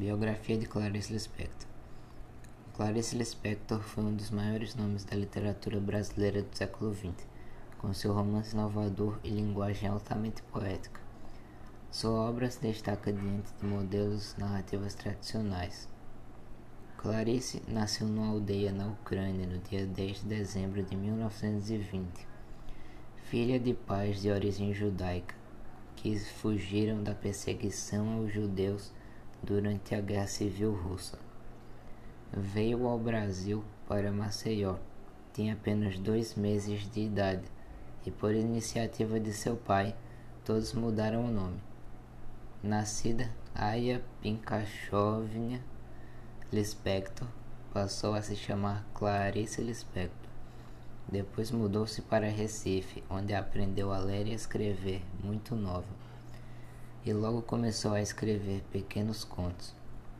Biografia de Clarice Lispector Clarice Lispector foi um dos maiores nomes da literatura brasileira do século XX, com seu romance inovador e linguagem altamente poética. Sua obra se destaca diante de modelos narrativos tradicionais. Clarice nasceu numa aldeia na Ucrânia no dia 10 de dezembro de 1920. Filha de pais de origem judaica, que fugiram da perseguição aos judeus durante a Guerra Civil Russa. Veio ao Brasil para Maceió. Tinha apenas dois meses de idade e, por iniciativa de seu pai, todos mudaram o nome. Nascida Aya Pinkachovna Lispector, passou a se chamar Clarice Lispector. Depois mudou-se para Recife, onde aprendeu a ler e escrever muito nova e logo começou a escrever pequenos contos.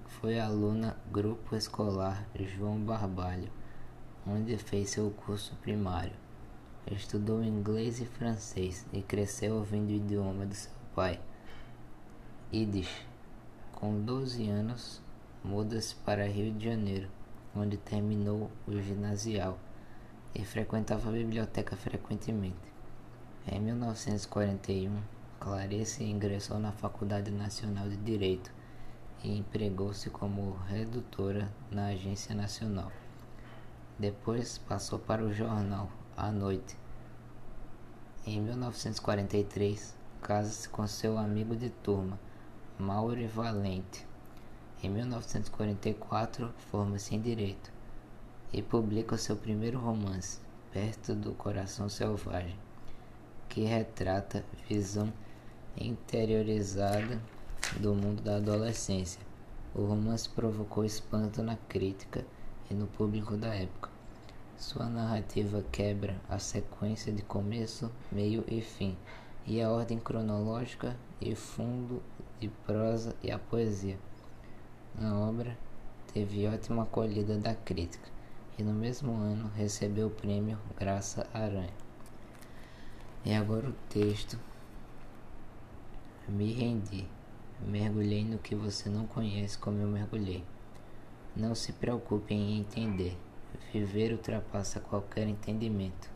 Foi aluna Grupo Escolar João Barbalho, onde fez seu curso primário. Estudou inglês e francês e cresceu ouvindo o idioma de seu pai, Yiddish. Com 12 anos, muda-se para Rio de Janeiro, onde terminou o ginasial e frequentava a biblioteca frequentemente. Em 1941, Clarice ingressou na Faculdade Nacional de Direito e empregou-se como redutora na Agência Nacional. Depois passou para o jornal à noite. Em 1943, casa-se com seu amigo de turma, Mauro Valente. Em 1944, forma-se em Direito e publica seu primeiro romance, Perto do Coração Selvagem, que retrata visão interiorizada do mundo da adolescência. O romance provocou espanto na crítica e no público da época. Sua narrativa quebra a sequência de começo, meio e fim, e a ordem cronológica e fundo de prosa e a poesia. A obra teve ótima acolhida da crítica e no mesmo ano recebeu o prêmio Graça Aranha. E agora o texto me rendi. Mergulhei no que você não conhece como eu mergulhei. Não se preocupe em entender. Viver ultrapassa qualquer entendimento.